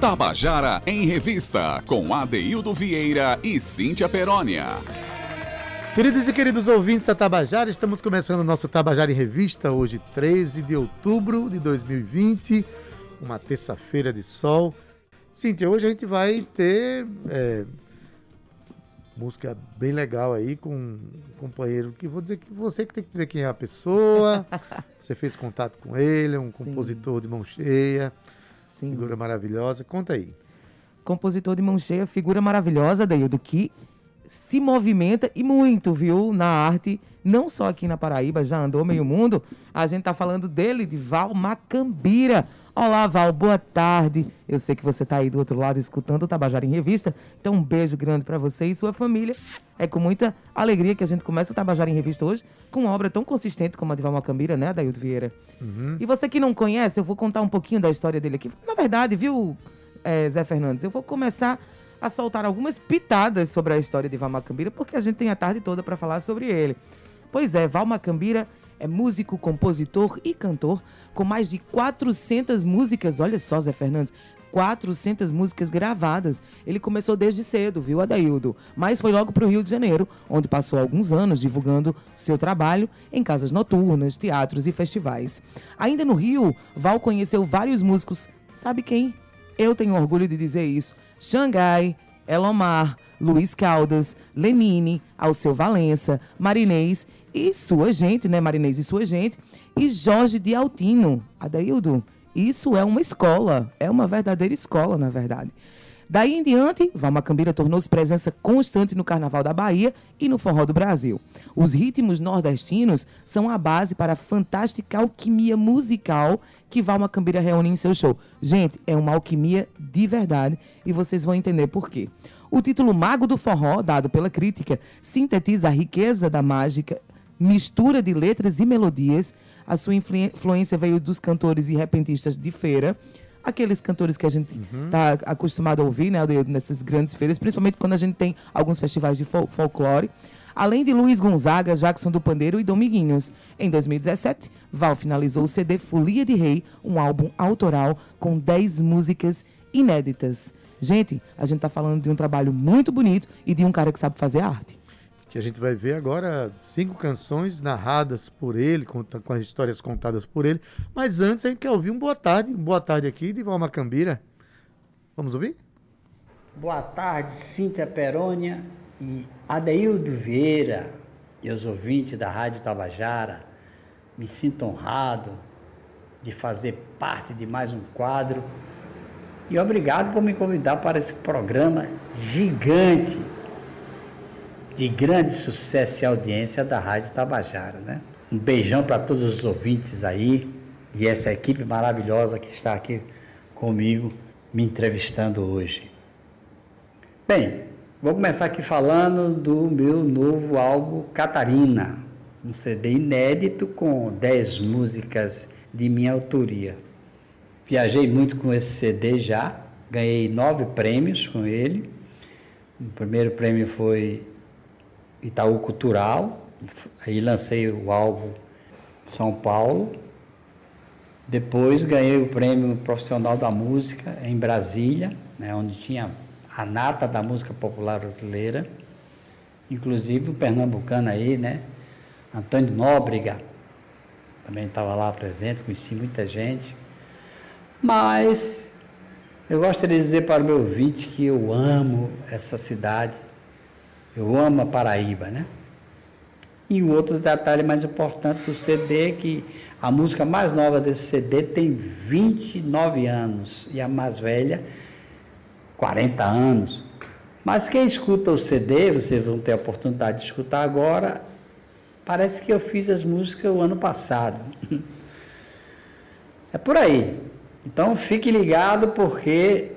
Tabajara em Revista, com Adeildo Vieira e Cíntia Perónia. Queridos e queridos ouvintes da Tabajara, estamos começando o nosso Tabajara em Revista, hoje 13 de outubro de 2020, uma terça-feira de sol. Cíntia, hoje a gente vai ter é, música bem legal aí com um companheiro que vou dizer que você que tem que dizer quem é a pessoa. você fez contato com ele, é um compositor Sim. de mão cheia. Sim. Figura maravilhosa. Conta aí. Compositor de mão cheia, figura maravilhosa, Daildo, que se movimenta e muito, viu, na arte, não só aqui na Paraíba, já andou meio mundo. A gente tá falando dele, de Val Macambira. Olá, Val, boa tarde. Eu sei que você está aí do outro lado escutando o Tabajara em Revista, então um beijo grande para você e sua família. É com muita alegria que a gente começa o Tabajara em Revista hoje com uma obra tão consistente como a de Val Macambira, né, Daildo Vieira? Uhum. E você que não conhece, eu vou contar um pouquinho da história dele aqui. Na verdade, viu, é, Zé Fernandes, eu vou começar a soltar algumas pitadas sobre a história de Val Macambira, porque a gente tem a tarde toda para falar sobre ele. Pois é, Val Macambira é músico, compositor e cantor, com mais de 400 músicas. Olha só, Zé Fernandes, 400 músicas gravadas. Ele começou desde cedo, viu, Adaildo? Mas foi logo para o Rio de Janeiro, onde passou alguns anos divulgando seu trabalho em casas noturnas, teatros e festivais. Ainda no Rio, Val conheceu vários músicos. Sabe quem? Eu tenho orgulho de dizer isso. Xangai, Elomar, Luiz Caldas, Lenine, Alceu Valença, Marinês e sua gente, né, Marinês e sua gente, e Jorge de Altino. Adaildo, isso é uma escola, é uma verdadeira escola, na verdade. Daí em diante, Valmacambira tornou-se presença constante no Carnaval da Bahia e no Forró do Brasil. Os ritmos nordestinos são a base para a fantástica alquimia musical que Valmacambira reúne em seu show. Gente, é uma alquimia de verdade e vocês vão entender por quê. O título Mago do Forró, dado pela crítica, sintetiza a riqueza da mágica mistura de letras e melodias. A sua influência veio dos cantores e repentistas de feira, aqueles cantores que a gente está uhum. acostumado a ouvir, né, nessas grandes feiras, principalmente quando a gente tem alguns festivais de fol folclore. Além de Luiz Gonzaga, Jackson do Pandeiro e Dominguinhos. Em 2017, Val finalizou o CD Folia de Rei, um álbum autoral com 10 músicas inéditas. Gente, a gente está falando de um trabalho muito bonito e de um cara que sabe fazer arte que a gente vai ver agora cinco canções narradas por ele, com, com, as histórias contadas por ele. Mas antes a gente quer ouvir um boa tarde, um boa tarde aqui de Valma Cambira. Vamos ouvir? Boa tarde, Cíntia Perônia e Adeildo Vieira e os ouvintes da Rádio Tabajara. Me sinto honrado de fazer parte de mais um quadro e obrigado por me convidar para esse programa gigante de grande sucesso e audiência da Rádio Tabajara, né? Um beijão para todos os ouvintes aí e essa equipe maravilhosa que está aqui comigo me entrevistando hoje. Bem, vou começar aqui falando do meu novo álbum Catarina, um CD inédito com 10 músicas de minha autoria. Viajei muito com esse CD já, ganhei nove prêmios com ele. O primeiro prêmio foi Itaú Cultural, aí lancei o álbum São Paulo. Depois ganhei o prêmio profissional da música em Brasília, né, onde tinha a nata da música popular brasileira, inclusive o pernambucano aí, né? Antônio Nóbrega também estava lá presente, conheci muita gente. Mas eu gostaria de dizer para o meu ouvinte que eu amo essa cidade eu amo a Paraíba, né? E o outro detalhe mais importante do CD é que a música mais nova desse CD tem 29 anos e a mais velha 40 anos. Mas quem escuta o CD, vocês vão ter a oportunidade de escutar agora, parece que eu fiz as músicas o ano passado. É por aí. Então fique ligado porque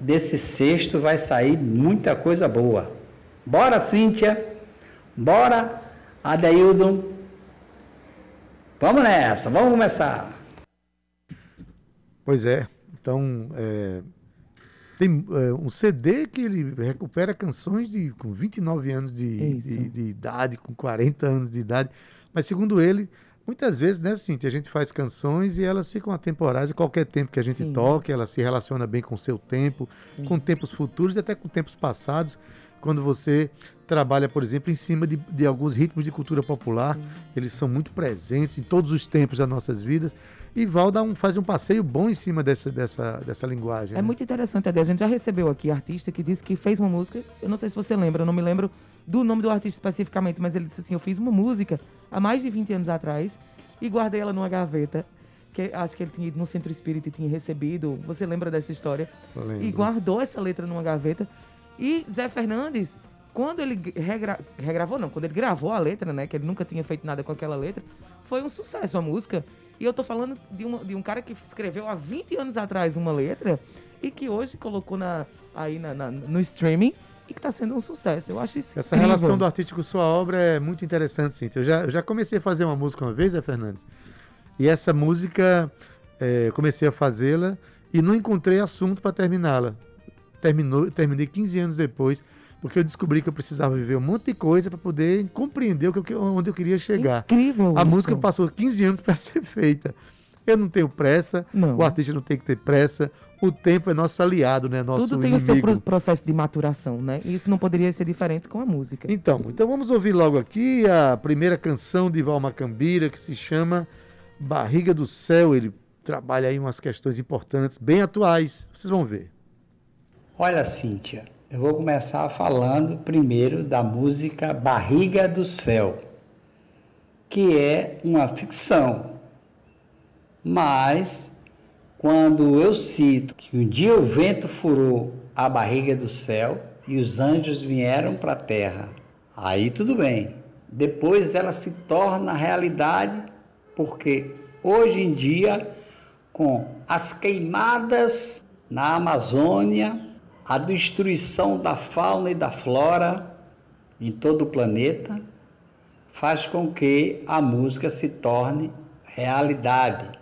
desse sexto vai sair muita coisa boa. Bora, Cíntia. Bora, Adeildon. Vamos nessa, vamos começar. Pois é, então é, tem é, um CD que ele recupera canções de, com 29 anos de, de, de, idade, com 40 anos de idade, mas segundo ele, Muitas vezes, né, Cintia, a gente faz canções e elas ficam atemporais e qualquer tempo que a gente Sim. toque, ela se relaciona bem com o seu tempo, Sim. com tempos futuros e até com tempos passados, quando você trabalha, por exemplo, em cima de, de alguns ritmos de cultura popular, eles são muito presentes em todos os tempos das nossas vidas. E Val um, faz um passeio bom em cima dessa, dessa, dessa linguagem. É né? muito interessante, Ade. A gente já recebeu aqui artista que disse que fez uma música. Eu não sei se você lembra, eu não me lembro do nome do artista especificamente, mas ele disse assim: Eu fiz uma música há mais de 20 anos atrás e guardei ela numa gaveta. Que acho que ele tinha ido no centro espírita e tinha recebido. Você lembra dessa história? E guardou essa letra numa gaveta. E Zé Fernandes, quando ele regra- regravou, não, quando ele gravou a letra, né? Que ele nunca tinha feito nada com aquela letra, foi um sucesso a música. E eu tô falando de, uma- de um cara que escreveu há 20 anos atrás uma letra e que hoje colocou na, aí na- na- no streaming e que tá sendo um sucesso. Eu acho isso Essa incrível. relação do artista com sua obra é muito interessante, Cintia. Eu já, eu já comecei a fazer uma música uma vez, Zé Fernandes, e essa música é, comecei a fazê-la e não encontrei assunto para terminá-la. Terminou, terminei 15 anos depois, porque eu descobri que eu precisava viver um monte de coisa para poder compreender o que onde eu queria chegar. Incrível A isso. música passou 15 anos para ser feita. Eu não tenho pressa, Não. o artista não tem que ter pressa, o tempo é nosso aliado, né? Nosso Tudo tem o seu inimigo. pro- processo de maturação, né? E isso não poderia ser diferente com a música. Então, então vamos ouvir logo aqui a primeira canção de Val Macambira, que se chama Barriga do Céu. Ele trabalha aí umas questões importantes, bem atuais. Vocês vão ver. Olha, Cíntia, eu vou começar falando primeiro da música Barriga do Céu, que é uma ficção. Mas, quando eu cito que um dia o vento furou a barriga do céu e os anjos vieram para a terra, aí tudo bem. Depois ela se torna realidade, porque hoje em dia, com as queimadas na Amazônia, a destruição da fauna e da flora em todo o planeta, faz com que a música se torne realidade.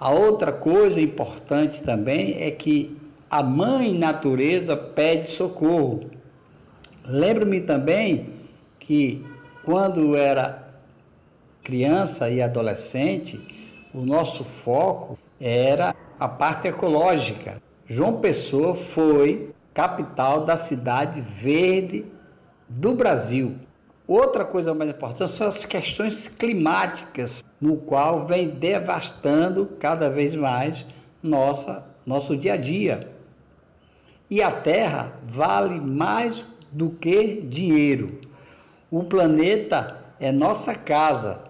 A outra coisa importante também é que a mãe natureza pede socorro. Lembro-me também que quando era criança e adolescente, o nosso foco era a parte ecológica. João Pessoa foi capital da cidade verde do Brasil. Outra coisa mais importante são as questões climáticas, no qual vem devastando cada vez mais nossa, nosso dia a dia. E a Terra vale mais do que dinheiro. O planeta é nossa casa,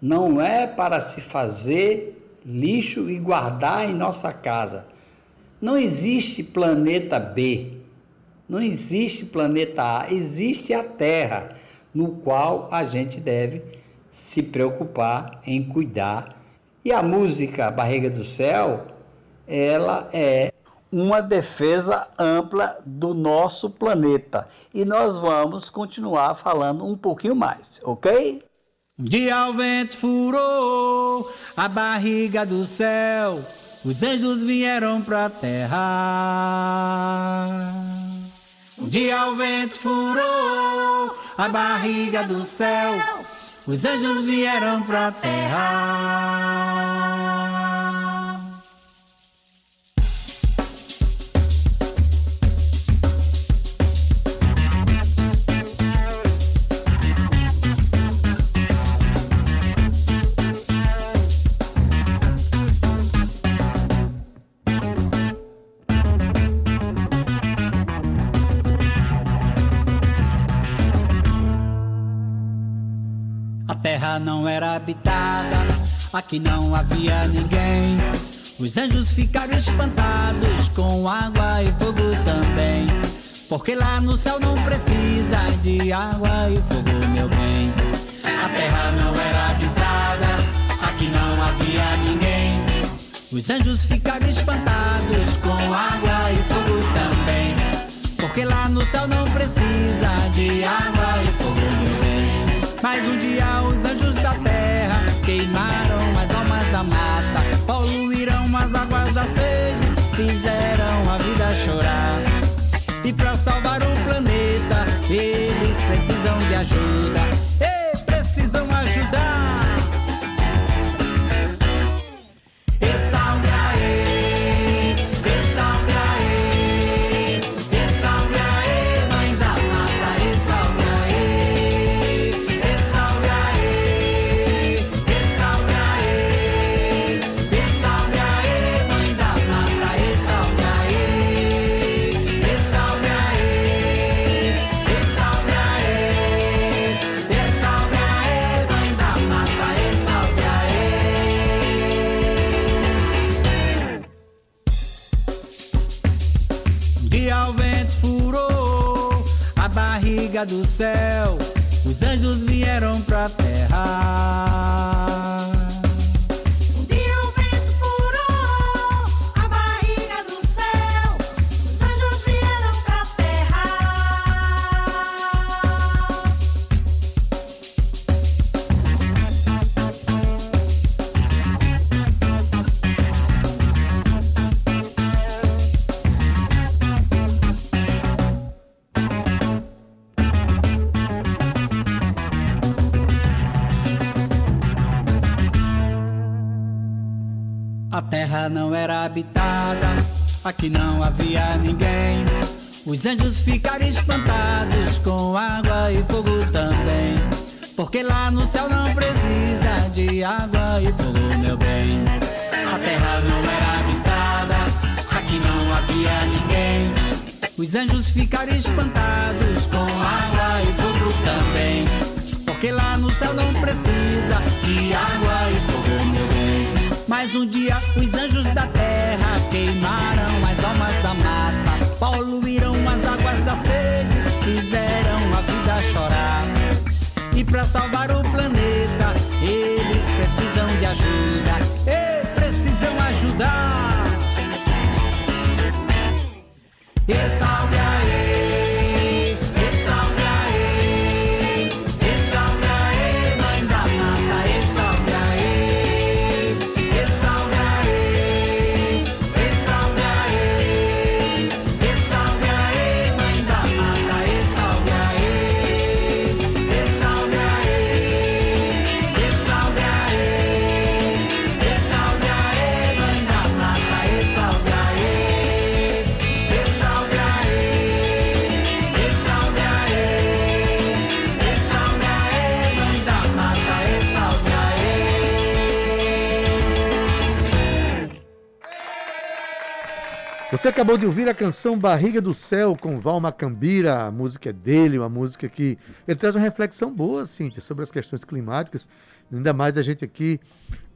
não é para se fazer lixo e guardar em nossa casa. Não existe planeta B, não existe planeta A, existe a Terra, no qual a gente deve se preocupar em cuidar. E a música Barriga do Céu, ela é uma defesa ampla do nosso planeta. E nós vamos continuar falando um pouquinho mais, ok? Um dia o vento furou a barriga do céu, os anjos vieram pra terra. Um dia o vento furou a barriga do céu, os anjos vieram pra terra. Habitada, aqui não havia ninguém. Os anjos ficaram espantados com água e fogo também. Porque lá no céu não precisa de água e fogo, meu bem. A terra não era habitada, aqui não havia ninguém. Os anjos ficaram espantados com água e fogo também. Porque lá no céu não precisa de água e fogo, meu. Mas um dia os anjos da terra queimaram as almas da mata, poluíram as águas da sede, fizeram a vida chorar. E pra salvar o planeta, eles precisam de ajuda. Os anjos ficaram espantados com água e fogo também. Porque lá no céu não precisa de água e fogo, meu bem. A terra não era habitada, aqui não havia ninguém. Os anjos ficaram espantados com água e fogo também. Porque lá no céu não precisa de água e fogo, meu bem. Mas um dia os anjos da terra queimaram as almas da mata, poluíram as águas da sede, fizeram a vida chorar. E para salvar o planeta, eles precisam de ajuda, e precisam ajudar. Você acabou de ouvir a canção Barriga do Céu com Val Macambira. A música é dele, uma música que ele traz uma reflexão boa, Cíntia, sobre as questões climáticas. Ainda mais a gente aqui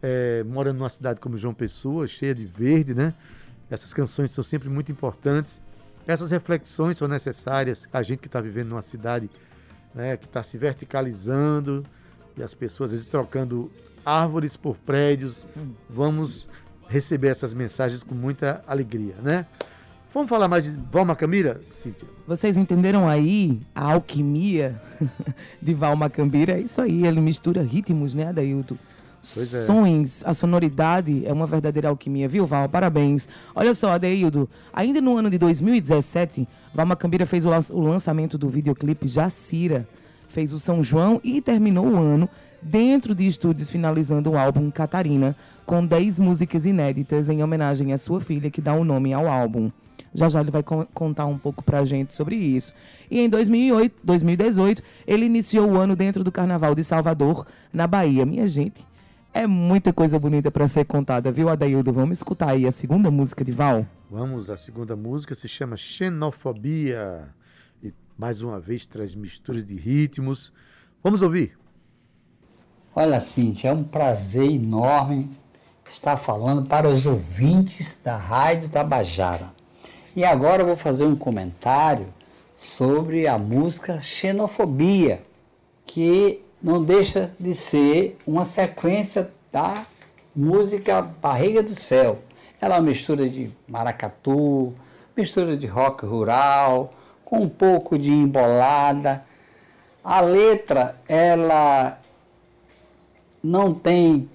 é, morando numa cidade como João Pessoa, cheia de verde, né? Essas canções são sempre muito importantes. Essas reflexões são necessárias. A gente que está vivendo numa cidade né, que está se verticalizando e as pessoas às vezes trocando árvores por prédios. Vamos receber essas mensagens com muita alegria, né? Vamos falar mais de Valma Camira, Cíntia? Vocês entenderam aí a alquimia de Valma Cambira? É isso aí, ele mistura ritmos, né, Adailton? Pois é. Sons, a sonoridade é uma verdadeira alquimia, viu, Val? Parabéns. Olha só, Adeildo, ainda no ano de 2017, Valma Cambira fez o lançamento do videoclipe Jacira, fez o São João e terminou o ano dentro de estúdios finalizando o álbum Catarina, com 10 músicas inéditas em homenagem à sua filha, que dá o nome ao álbum. Já já ele vai contar um pouco pra gente sobre isso. E em 2008, 2018, ele iniciou o ano dentro do Carnaval de Salvador, na Bahia. Minha gente, é muita coisa bonita para ser contada, viu, Adaildo? Vamos escutar aí a segunda música de Val? Vamos, a segunda música se chama Xenofobia. E mais uma vez traz misturas de ritmos. Vamos ouvir. Olha, Cintia, é um prazer enorme estar falando para os ouvintes da Rádio Tabajara. E agora eu vou fazer um comentário sobre a música Xenofobia, que não deixa de ser uma sequência da música Barriga do Céu. Ela é uma mistura de maracatu, mistura de rock rural, com um pouco de embolada. A letra, ela não tem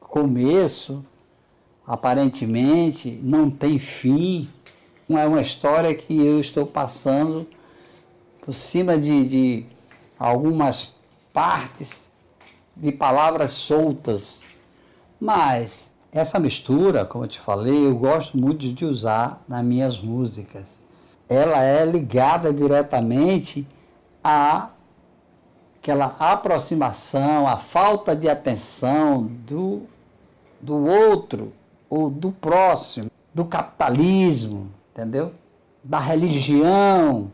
começo, aparentemente, não tem fim. É uma história que eu estou passando por cima de, de algumas partes de palavras soltas. Mas essa mistura, como eu te falei, eu gosto muito de usar nas minhas músicas. Ela é ligada diretamente a aquela aproximação, a falta de atenção do, do outro ou do próximo, do capitalismo, entendeu? Da religião,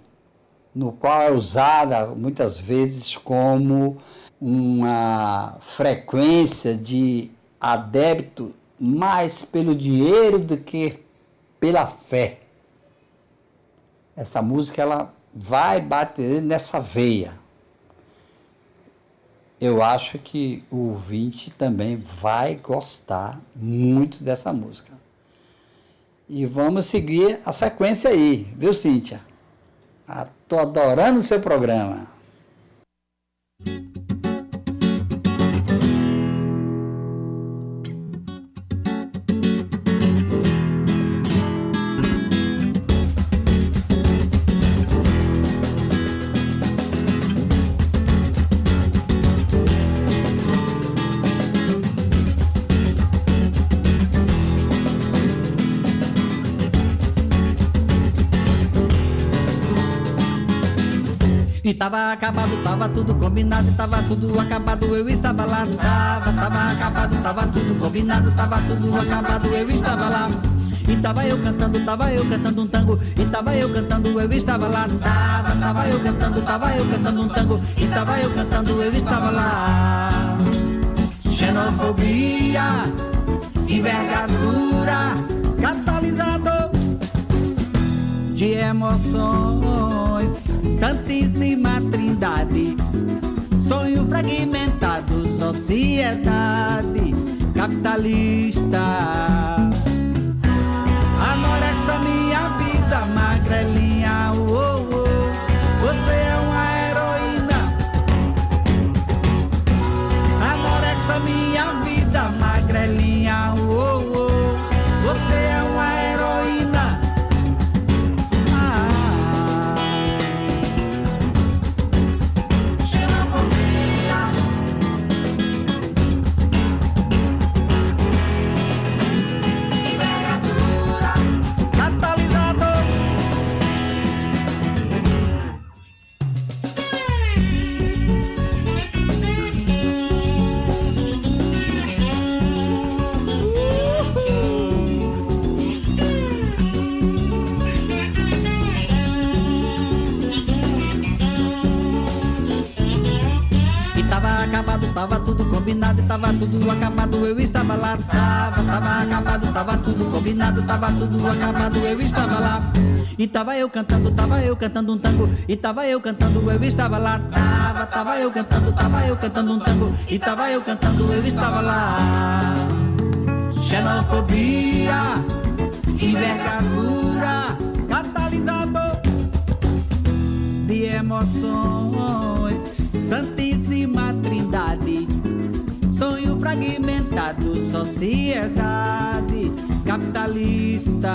no qual é usada muitas vezes como uma frequência de adébito mais pelo dinheiro do que pela fé. Essa música ela vai bater nessa veia. Eu acho que o ouvinte também vai gostar muito dessa música. E vamos seguir a sequência aí, viu, Cíntia? Estou adorando o seu programa. Tava acabado, tava tudo combinado, tava tudo acabado, eu estava lá. Tava, tava acabado, tava tudo combinado, tava tudo acabado, eu estava lá. E tava eu cantando, tava eu cantando um tango, e tava eu cantando, eu estava lá. Tava, tava eu cantando, tava eu cantando um tango, e tava eu cantando, eu estava lá. Xenofobia, envergadura, de emoções. Santíssima Trindade, sonho fragmentado, sociedade capitalista. Anorexia, minha vida, magrelinha, combinado, tava tudo acabado, eu estava lá. E tava eu cantando, tava eu cantando um tango, e tava eu cantando, eu estava lá. Tava, tava eu cantando, tava eu cantando um tango, e tava eu cantando, eu estava lá. Xenofobia, envergadura, catalisador de emoções, Santíssima Trindade, sonho fragmentado, sociedade capitalista.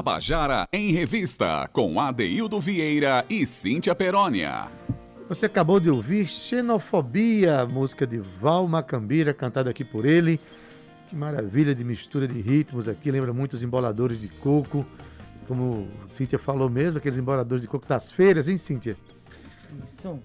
Tabajara em Revista, com Adeildo Vieira e Cíntia Perónia. Você acabou de ouvir Xenofobia, música de Val Macambira, cantada aqui por ele. Que maravilha de mistura de ritmos aqui, lembra muito os emboladores de coco. Como Cíntia falou mesmo, aqueles emboladores de coco das feiras, hein, Cíntia? Isso.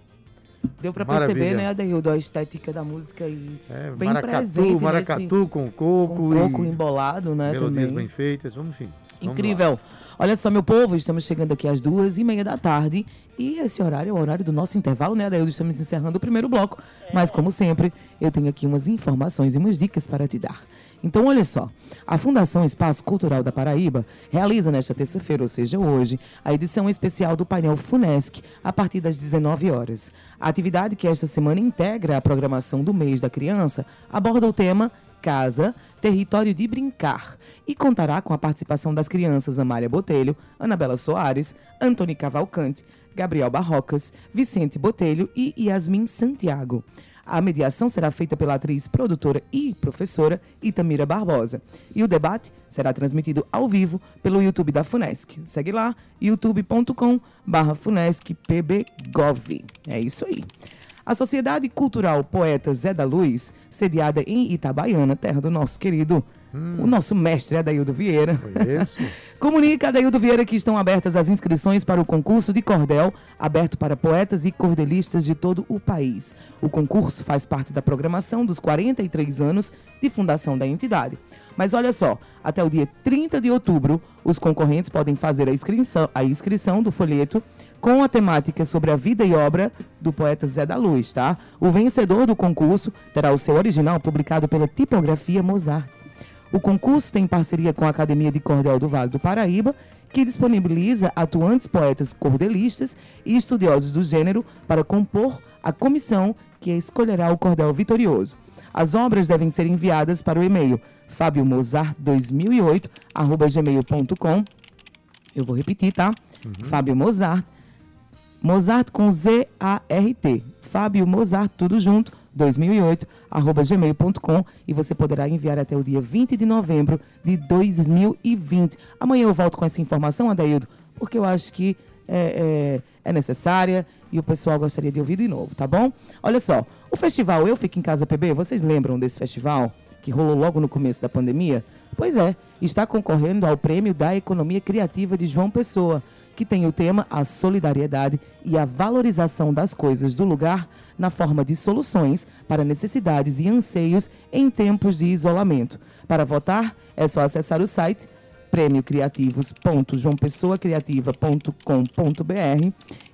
Deu pra Maravilha. perceber, né, Adeildo, a estética da música e É, bem maracatu, presente maracatu nesse, com coco, com coco e embolado, né, melodias também. bem feitas. Vamos, enfim. Incrível. Olha só, meu povo, estamos chegando aqui às duas e meia da tarde. E esse horário é o horário do nosso intervalo, né, Adaildo? Estamos encerrando o primeiro bloco. Mas, como sempre, eu tenho aqui umas informações e umas dicas para te dar. Então, olha só. A Fundação Espaço Cultural da Paraíba realiza nesta terça-feira, ou seja, hoje, a edição especial do painel FUNESC, a partir das 19 horas. A atividade que esta semana integra a programação do mês da criança aborda o tema Casa, Território de Brincar e contará com a participação das crianças Amália Botelho, Anabela Soares, Antônio Cavalcante, Gabriel Barrocas, Vicente Botelho e Yasmin Santiago. A mediação será feita pela atriz, produtora e professora Itamira Barbosa. E o debate será transmitido ao vivo pelo YouTube da FUNESC. Segue lá, youtube.com FUNESCPBGOV. É isso aí. A Sociedade Cultural Poeta Zé da Luz, sediada em Itabaiana, terra do nosso querido o nosso mestre Adaildo Vieira. Conheço. Comunica Adaildo Vieira que estão abertas as inscrições para o concurso de cordel, aberto para poetas e cordelistas de todo o país. O concurso faz parte da programação dos 43 anos de fundação da entidade. Mas olha só, até o dia 30 de outubro, os concorrentes podem fazer a inscrição, a inscrição do folheto com a temática sobre a vida e obra do poeta Zé da Luz, tá? O vencedor do concurso terá o seu original publicado pela Tipografia Mozart. O concurso tem parceria com a Academia de Cordel do Vale do Paraíba, que disponibiliza atuantes poetas cordelistas e estudiosos do gênero para compor a comissão que escolherá o cordel vitorioso. As obras devem ser enviadas para o e-mail fabiomozart2008@gmail.com. Eu vou repetir, tá? Fábio Mozart Mozart com Z-A-R-T. Fábio Mozart, tudo junto, 2008, arroba gmail.com e você poderá enviar até o dia 20 de novembro de 2020. Amanhã eu volto com essa informação, Adaildo, porque eu acho que é, é, é necessária e o pessoal gostaria de ouvir de novo, tá bom? Olha só, o festival Eu Fico em Casa PB, vocês lembram desse festival? que rolou logo no começo da pandemia? Pois é, está concorrendo ao Prêmio da Economia Criativa de João Pessoa, que tem o tema a solidariedade e a valorização das coisas do lugar na forma de soluções para necessidades e anseios em tempos de isolamento. Para votar, é só acessar o site prêmiocriativos.joaopessoacriativa.com.br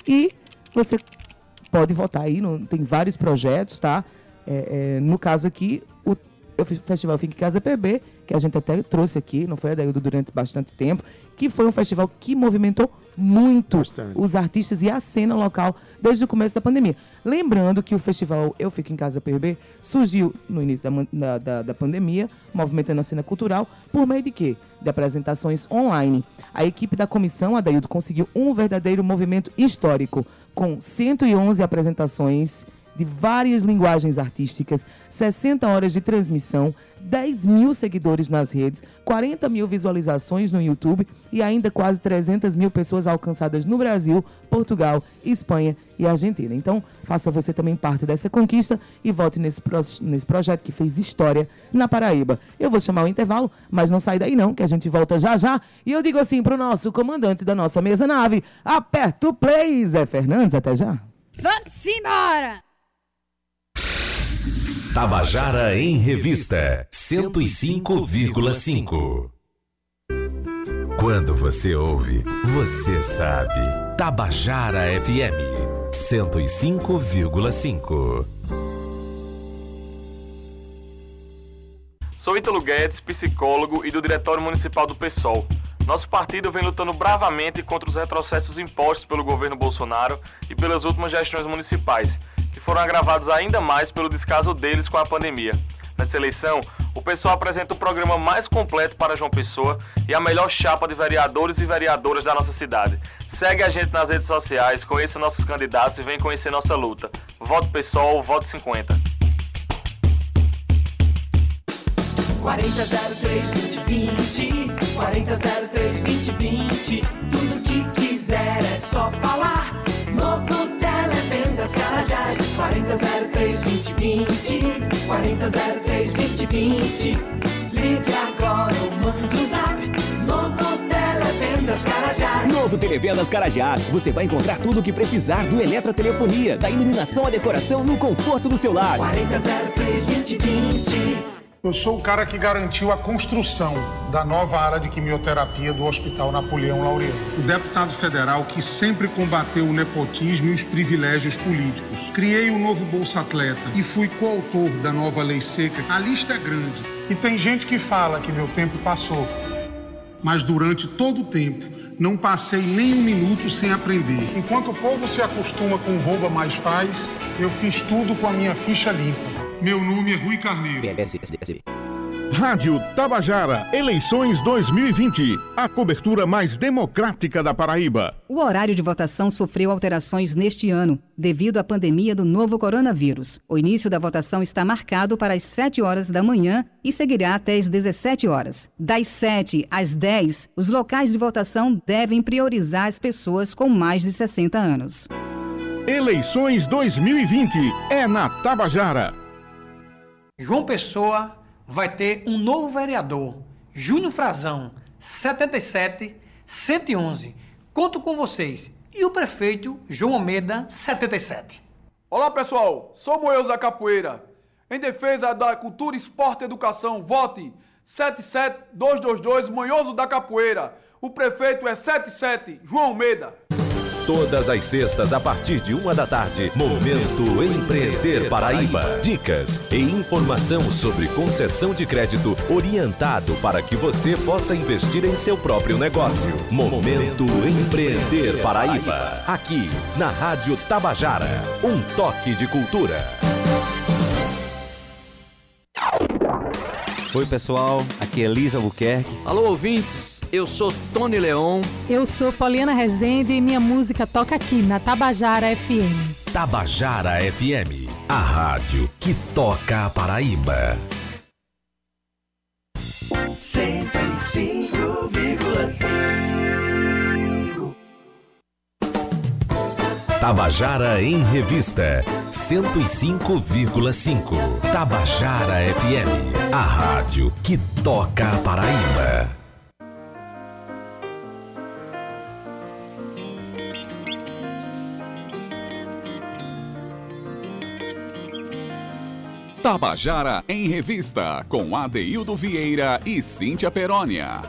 e você pode votar aí, no, tem vários projetos, tá? É, é, no caso aqui, o o Festival Fique em Casa PB, que a gente até trouxe aqui, não foi, Adaildo, durante bastante tempo, que foi um festival que movimentou muito Bastante. os artistas e a cena local desde o começo da pandemia. Lembrando que o festival Eu Fico em Casa PB surgiu no início da, da- da pandemia, movimentando a cena cultural, por meio de quê? De apresentações online. A equipe da comissão, Adaildo, conseguiu um verdadeiro movimento histórico, com 111 apresentações de várias linguagens artísticas, 60 horas de transmissão, 10 mil seguidores nas redes, 40 mil visualizações no YouTube e ainda quase 300 mil pessoas alcançadas no Brasil, Portugal, Espanha e Argentina. Então, faça você também parte dessa conquista e vote nesse, pro- nesse projeto que fez história na Paraíba. Eu vou chamar o intervalo, mas não sai daí não, que a gente volta já já. E eu digo assim pro nosso comandante da nossa mesa nave, aperta o play, Zé Fernandes, até já. Vamos embora! Tabajara em Revista 105,5. Quando você ouve, você sabe. Tabajara FM 105,5. Sou Ítalo Guedes, psicólogo e do Diretório Municipal do PSOL. Nosso partido vem lutando bravamente contra os retrocessos impostos pelo governo Bolsonaro e pelas últimas gestões municipais, foram agravados ainda mais pelo descaso deles com a pandemia. Nessa eleição, o PSOL apresenta o programa mais completo para João Pessoa e a melhor chapa de vereadores e vereadoras da nossa cidade. Segue a gente nas redes sociais, conheça nossos candidatos e vem conhecer nossa luta. Voto PSOL, voto 50. 4003 2020 4003 2020 Tudo que quiser é só falar Novo Carajás 4003 2020 4003 2020 Ligue agora ou mande um zap. Novo Televendas Carajás Novo Televendas Carajás. Você vai encontrar tudo o que precisar do eletrotelefonia, da iluminação à decoração no conforto do seu lar. 4003 2020 Eu sou o cara que garantiu a construção da nova área de quimioterapia do Hospital Napoleão Laureano. O deputado federal que sempre combateu o nepotismo e os privilégios políticos. Criei o novo Bolsa Atleta e fui coautor da nova lei seca. A lista é grande. E tem gente que fala que meu tempo passou. Mas durante todo o tempo, não passei nem um minuto sem aprender. Enquanto o povo se acostuma com rouba mais faz, eu fiz tudo com a minha ficha limpa. Meu nome é Rui Carneiro. Rádio Tabajara, eleições 2020. A cobertura mais democrática da Paraíba. O horário de votação sofreu alterações neste ano, devido à pandemia do novo coronavírus. O início da votação está marcado para as 7 horas da manhã e seguirá até as 17 horas. Das 7 às 10, os locais de votação devem priorizar as pessoas com mais de 60 anos. Eleições 2020 é na Tabajara. João Pessoa vai ter um novo vereador, Júnior Frazão, 77 111. Conto com vocês. E o prefeito João Almeida, 77. Olá pessoal, sou Moeus da Capoeira. Em defesa da cultura, esporte e educação, vote 77222 Manhoso da Capoeira. O prefeito é 77 João Almeida. Todas as sextas, a partir de uma da tarde, Momento Empreender Paraíba. Dicas e informação sobre concessão de crédito orientado para que você possa investir em seu próprio negócio. Momento Empreender Paraíba. Aqui, na Rádio Tabajara. Um toque de cultura. Oi, pessoal. Aqui é Elisa Albuquerque. Alô, ouvintes. Eu sou Tony Leon. Eu sou Poliana Rezende e minha música toca aqui na Tabajara FM. Tabajara FM, a rádio que toca a Paraíba. 105,5 Tabajara em Revista, 105,5. Tabajara FM, a rádio que toca a Paraíba. Tabajara em Revista, com Adeildo Vieira e Cíntia Perónia.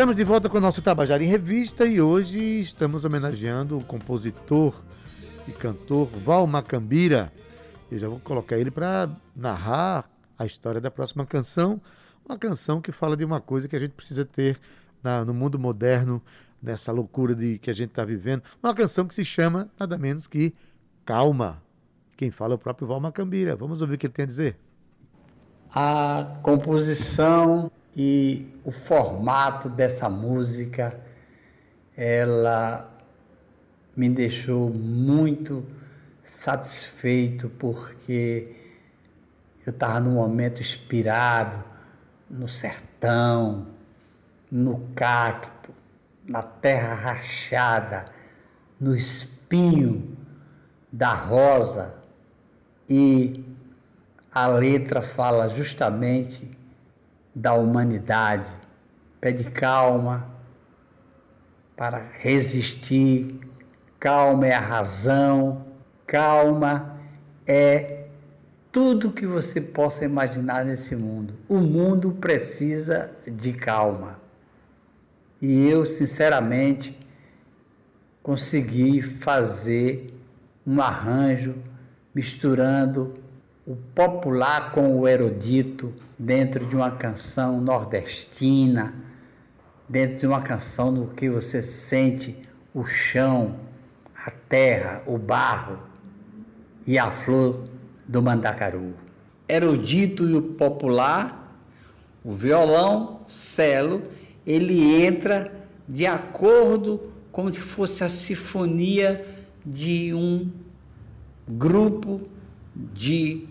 Estamos de volta com o nosso Tabajara em Revista e hoje estamos homenageando o compositor e cantor Val Macambira. Eu já vou colocar ele para narrar a história da próxima canção, uma canção que fala de uma coisa que a gente precisa ter na- no mundo moderno, nessa loucura de que a gente está vivendo. Uma canção que se chama nada menos que Calma. Quem fala é o próprio Val Macambira. Vamos ouvir o que ele tem a dizer. A composição e o formato dessa música, ela me deixou muito satisfeito porque eu estava num momento inspirado no sertão, no cacto, na terra rachada, no espinho da rosa. E a letra fala justamente da humanidade. Pede calma para resistir, calma é a razão, calma é tudo que você possa imaginar nesse mundo. O mundo precisa de calma. E eu, sinceramente, consegui fazer um arranjo misturando o popular com o erudito dentro de uma canção nordestina, dentro de uma canção no que você sente o chão, a terra, o barro e a flor do mandacaru. Erudito e o popular, o violão, celo, ele entra de acordo como se fosse a sinfonia de um grupo de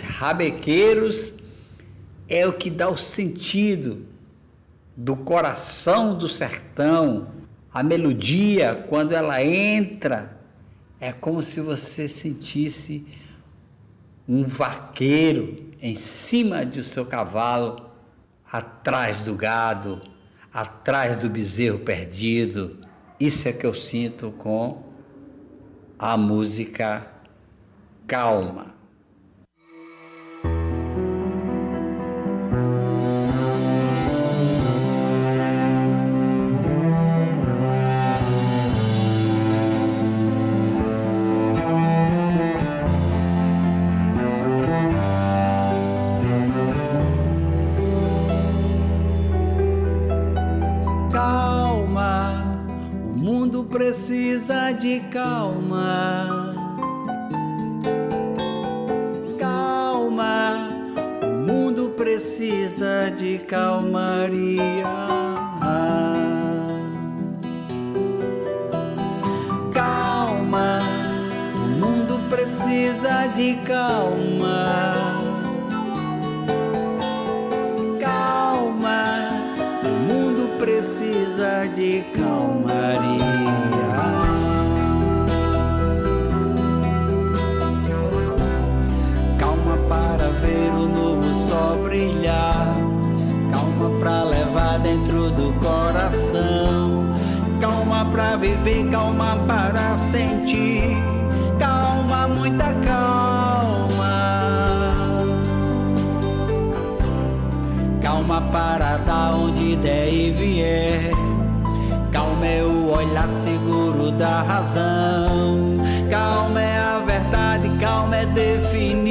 rabequeiros é o que dá o sentido do coração do sertão. A melodia, quando ela entra, é como se você sentisse um vaqueiro em cima do seu cavalo, atrás do gado, atrás do bezerro perdido. Isso é que eu sinto com a música Calma. precisa de calma. Calma, o mundo precisa de calmaria. Calma para ver o novo sol brilhar. Calma para levar dentro do coração. Calma para viver, calma para sentir Calma para dar onde der e vier. Calma é o olhar seguro da razão. Calma é a verdade, calma é definir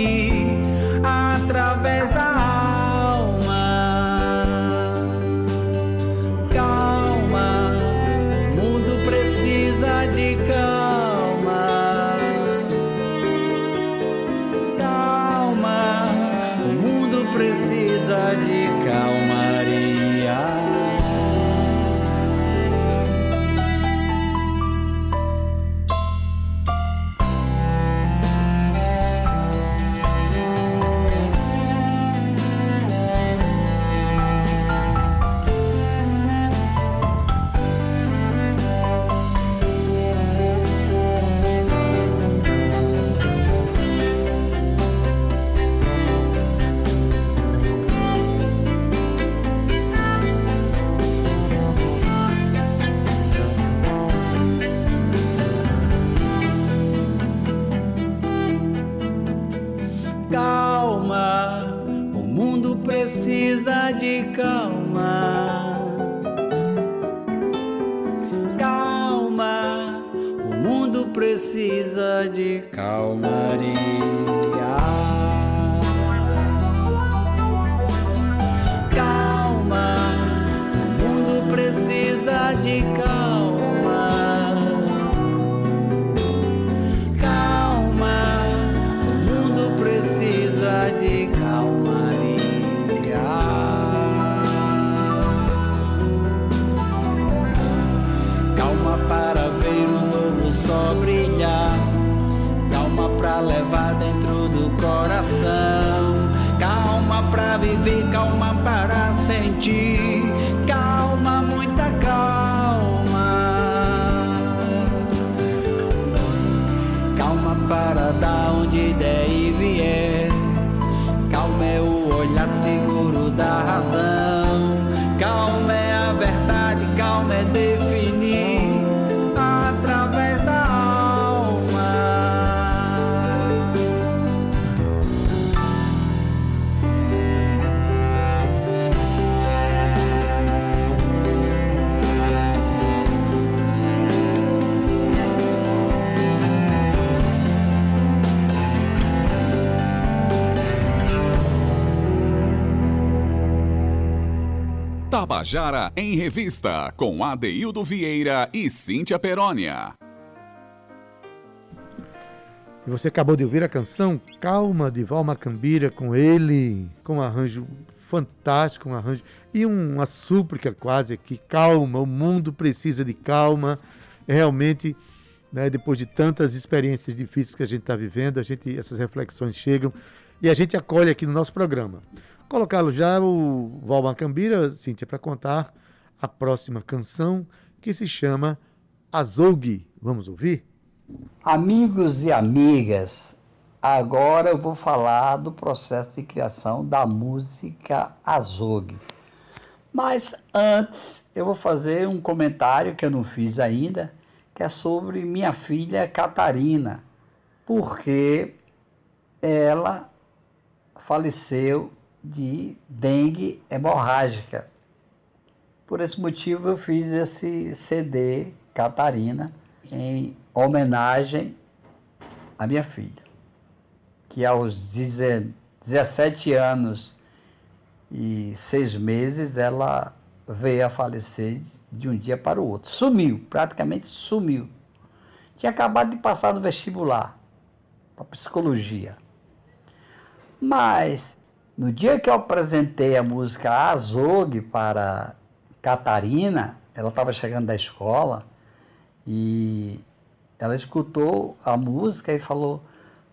Tabajara em Revista, com Adeildo Vieira e Cíntia Perónia. E você acabou de ouvir a canção Calma de Val Macambira com ele, com um arranjo fantástico, um arranjo e uma súplica quase aqui, calma, o mundo precisa de calma. Realmente, né, depois de tantas experiências difíceis que a gente está vivendo, a gente essas reflexões chegam e a gente acolhe aqui no nosso programa. Colocá-lo já o Val Macambira, Cíntia, para contar a próxima canção que se chama Azougue. Vamos ouvir? Amigos e amigas, agora eu vou falar do processo de criação da música Azog. Mas antes eu vou fazer um comentário que eu não fiz ainda, que é sobre minha filha Catarina, porque ela faleceu de dengue hemorrágica. Por esse motivo eu fiz esse CD Catarina em homenagem à minha filha, que aos 17 anos e seis meses ela veio a falecer de um dia para o outro. Sumiu, praticamente sumiu. Tinha acabado de passar no vestibular para psicologia. Mas no dia que eu apresentei a música Azog para Catarina, ela estava chegando da escola e ela escutou a música e falou: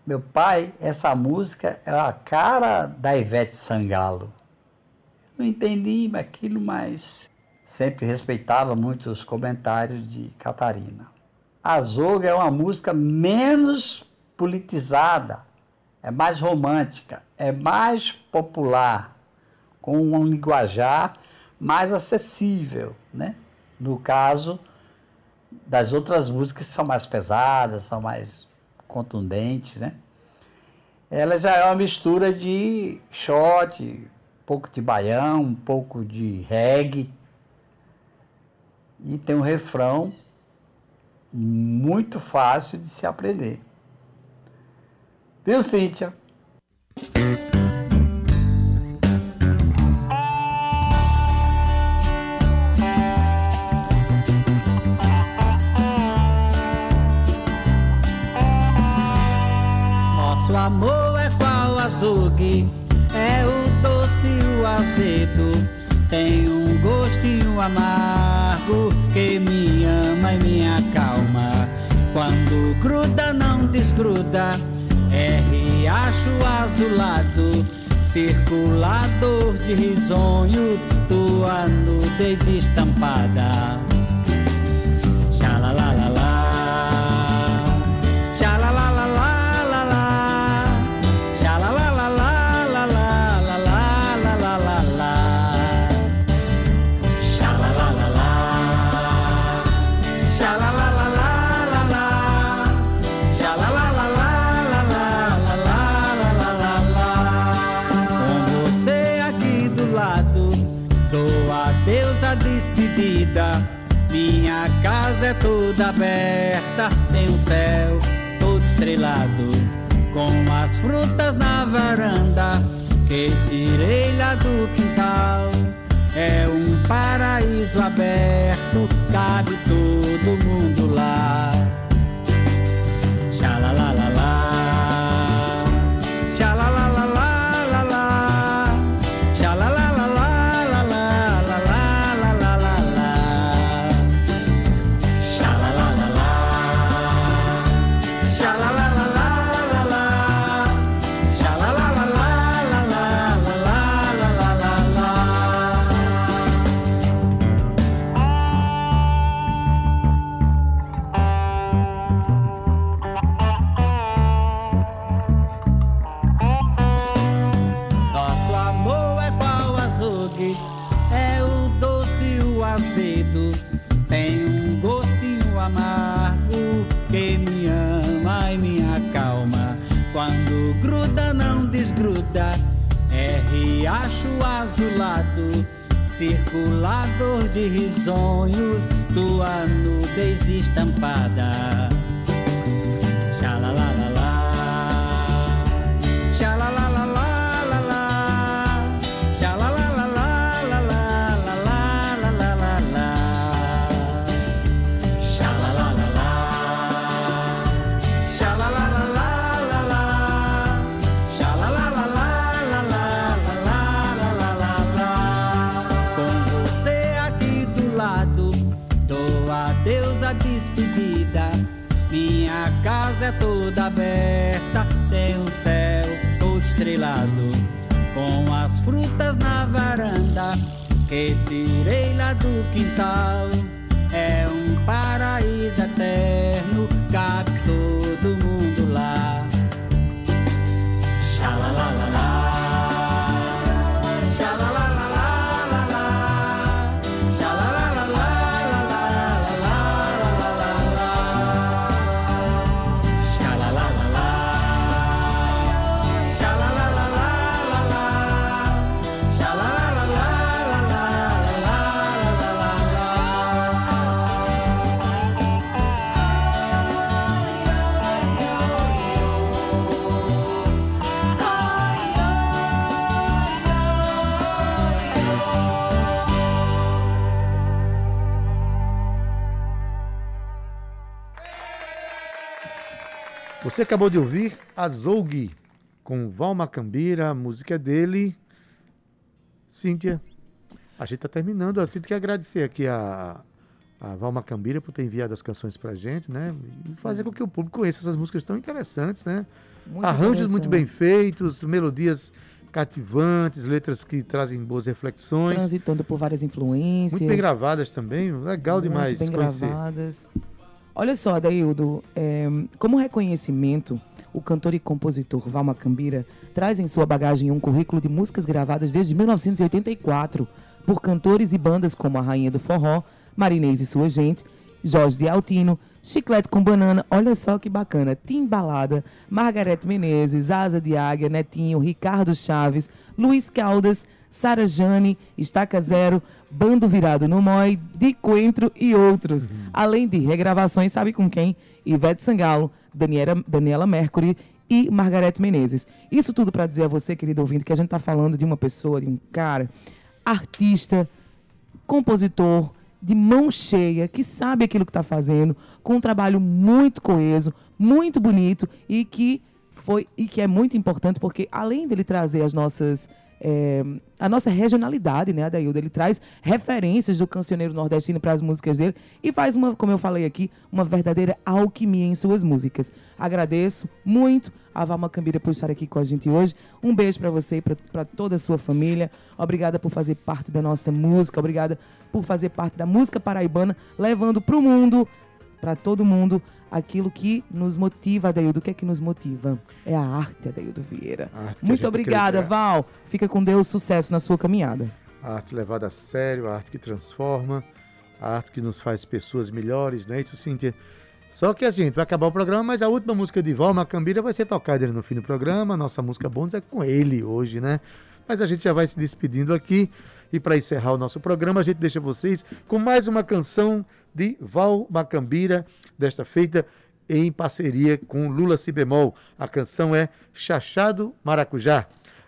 Meu pai, essa música é a cara da Ivete Sangalo. Não entendi aquilo, mas sempre respeitava muito os comentários de Catarina. Azog é uma música menos politizada, é mais romântica, é mais popular, com um linguajar mais acessível, né? No caso, das outras músicas que são mais pesadas, são mais contundentes, né? Ela já é uma mistura de shot, um pouco de baião, um pouco de reggae. E tem um refrão muito fácil de se aprender. Viu, Cíntia? Tem um gostinho amargo que me ama e me acalma. Quando gruda, não desgruda. É riacho azulado, circulador de risonhos, tua nudez estampada. Toda aberta, tem um céu todo estrelado, com as frutas na varanda que tirei lá do quintal. É um paraíso aberto, cabe todo mundo lá. Despedida. Minha casa é toda aberta, tem um céu todo estrelado, com as frutas na varanda que tirei lá do quintal. É um paraíso eterno, cabe todo Você acabou de ouvir Azougue com Val Macambira, a música é dele. Cíntia, a gente está terminando. A Cíntia quer agradecer aqui a, a Val Macambira por ter enviado as canções pra gente, né? E fazer com que o público conheça essas músicas tão interessantes, né? Muito Arranjos muito bem feitos, melodias cativantes, letras que trazem boas reflexões. Transitando por várias influências. Muito bem gravadas também, legal demais Muito bem conhecer. gravadas. Olha só, Adaildo, é, como reconhecimento, o cantor e compositor Val Macambira traz em sua bagagem um currículo de músicas gravadas desde 1984 por cantores e bandas como a Rainha do Forró, Marinês e Sua Gente, Jorge de Altino, Chiclete com Banana, olha só que bacana, Tim Balada, Margarete Menezes, Asa de Águia, Netinho, Ricardo Chaves, Luiz Caldas, Sara Jane, Estaca Zero, Bando Virado no Mói, De Coentro e outros. Além de regravações, sabe com quem? Ivete Sangalo, Daniela, Daniela Mercury e Margarete Menezes. Isso tudo para dizer a você, querido ouvinte, que a gente está falando de uma pessoa, de um cara, artista, compositor, de mão cheia, que sabe aquilo que está fazendo, com um trabalho muito coeso, muito bonito e que foi e que é muito importante porque além dele trazer as nossas é, a nossa regionalidade, né, Adaildo? Ele traz referências do cancioneiro nordestino para as músicas dele e faz uma, como eu falei aqui, uma verdadeira alquimia em suas músicas. Agradeço muito a Valma Cambira por estar aqui com a gente hoje. Um beijo para você e para toda a sua família. Obrigada por fazer parte da nossa música, obrigada por fazer parte da música paraibana, levando para o mundo, para todo mundo, aquilo que nos motiva, Adaildo. O que é que nos motiva? É a arte, Adaildo Vieira. Muito obrigada, acredita. Val. Fica com Deus, sucesso na sua caminhada. A arte levada a sério, a arte que transforma, a arte que nos faz pessoas melhores, não é isso, Cíntia? Só que a gente vai acabar o programa, mas a última música de Val Macambira vai ser tocada no fim do programa. Nossa música bônus é com ele hoje, né? Mas a gente já vai se despedindo aqui. E para encerrar o nosso programa, a gente deixa vocês com mais uma canção de Val Macambira, desta feita em parceria com Lula Si Bemol. A canção é Chachado Maracujá.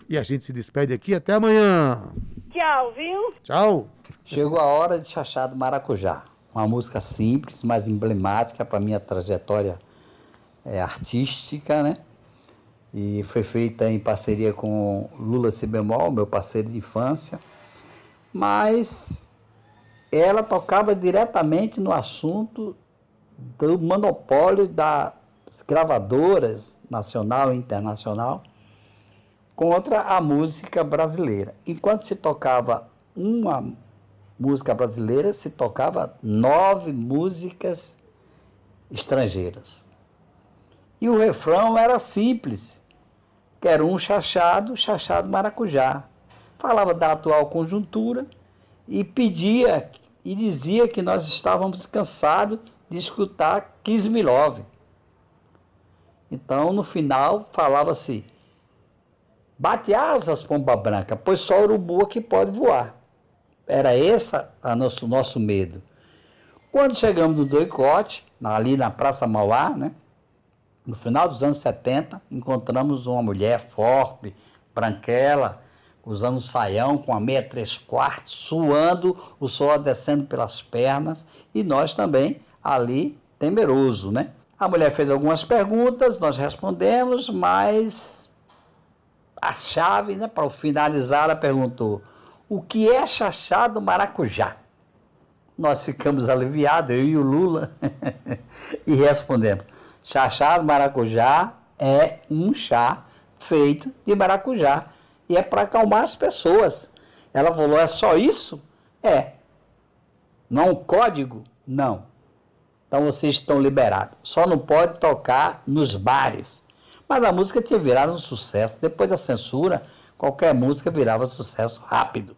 E a gente se despede aqui até amanhã. Tchau, viu? Tchau. Chegou a hora de Chachado Maracujá. Uma música simples, mas emblemática para minha trajetória é, artística, né? E foi feita em parceria com Lula Si Bemol, meu parceiro de infância. Mas ela tocava diretamente no assunto do monopólio das gravadoras nacional e internacional contra a música brasileira. Enquanto se tocava uma música brasileira, se tocava nove músicas estrangeiras. E o refrão era simples, que era um chachado, chachado maracujá. Falava da atual conjuntura e pedia e dizia que nós estávamos cansados de escutar Kismilov. Então, no final, falava-se: bate asas, pomba branca, pois só urubu é que pode voar. Era esse o nosso, nosso medo. Quando chegamos no Doicote, ali na Praça Mauá, né? no final dos anos 70, encontramos uma mulher forte, branquela, usando um saião com a meia três quartos, suando, o sol descendo pelas pernas, e nós também ali temeroso, né? A mulher fez algumas perguntas, nós respondemos, mas a chave, né, para finalizar, ela perguntou: o que é chachado maracujá? Nós ficamos aliviados, eu e o Lula, e respondemos: chachado maracujá é um chá feito de maracujá e é para acalmar as pessoas. Ela falou: é só isso? É. Não código? Não. Então vocês estão liberados. Só não pode tocar nos bares. Mas a música tinha virado um sucesso. Depois da censura, qualquer música virava sucesso rápido.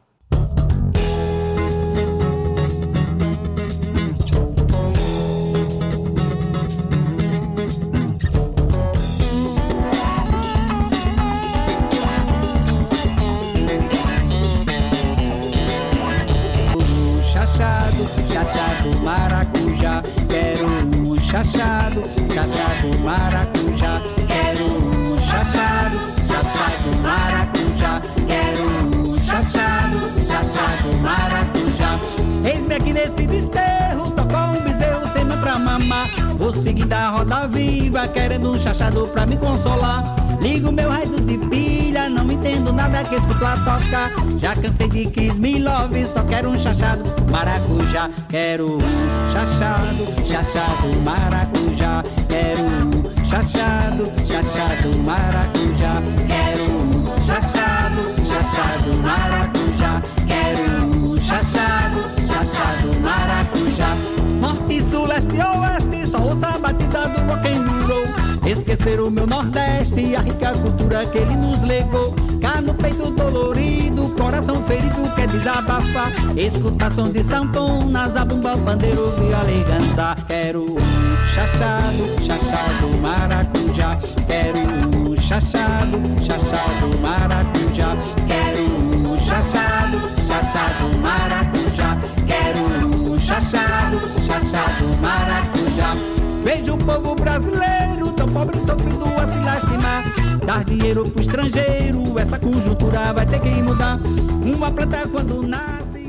Chachado, chachado maracujá. Quero um chachado, chachado maracujá. Quero um chachado, chachado maracujá. Eis-me aqui nesse desterro, tocou um bezerro sem pra mamar. Vou seguindo a roda viva, querendo um chachado pra me consolar. Ligo meu rádio de pilha, não entendo nada que escuto a tocar. Já cansei de Kiss Me Love, só quero um chachado maracujá. Quero um chachado, chachado maracujá. Quero um chachado, chachado maracujá. Quero um chachado, chachado maracujá. Quero um chachado, chachado maracujá. Norte, sul, leste, oeste, só ouça a batida do rock. Esquecer o meu Nordeste e a rica cultura que ele nos levou. Cá no peito dolorido, coração ferido quer desabafar. Escutar som de sanfonas, a bumba, pandeiro, viola e dançar. Quero um chachado, chachado, maracujá. Quero um chachado, chachado, maracujá. Quero um chachado, chachado, maracujá. Quero um chachado, chachado, maracujá. Vejo o povo brasileiro tão pobre sofrido a se lastimar. Dar dinheiro pro estrangeiro, essa conjuntura vai ter que mudar. Uma planta quando nasce.